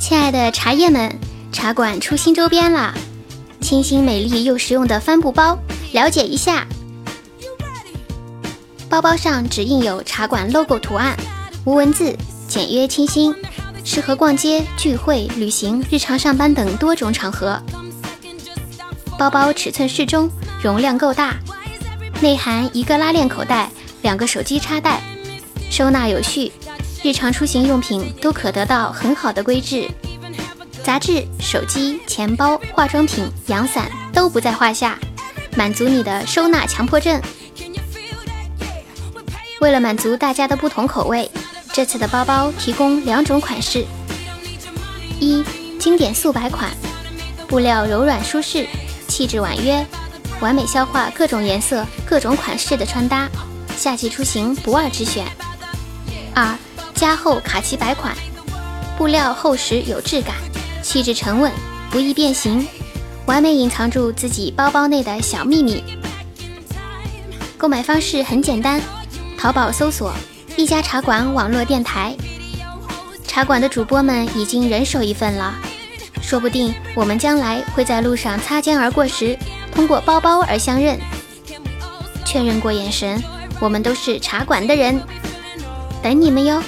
亲爱的茶叶们，茶馆出新周边啦！清新美丽又实用的帆布包，了解一下。包包上只印有茶馆 logo 图案，无文字，简约清新，适合逛街、聚会、旅行、日常上班等多种场合。包包尺寸适中，容量够大，内含一个拉链口袋，两个手机插袋，收纳有序，日常出行用品都可得到很好的规制。杂志、手机、钱包、化妆品、阳伞都不在话下，满足你的收纳强迫症。为了满足大家的不同口味，这次的包包提供两种款式：一、经典素白款，布料柔软舒适，气质婉约，完美消化各种颜色、各种款式的穿搭，夏季出行不二之选；二、加厚卡其白款，布料厚实有质感，气质沉稳，不易变形，完美隐藏住自己包包内的小秘密。购买方式很简单。淘宝搜索“一家茶馆网络电台”，茶馆的主播们已经人手一份了，说不定我们将来会在路上擦肩而过时，通过包包而相认，确认过眼神，我们都是茶馆的人，等你们哟。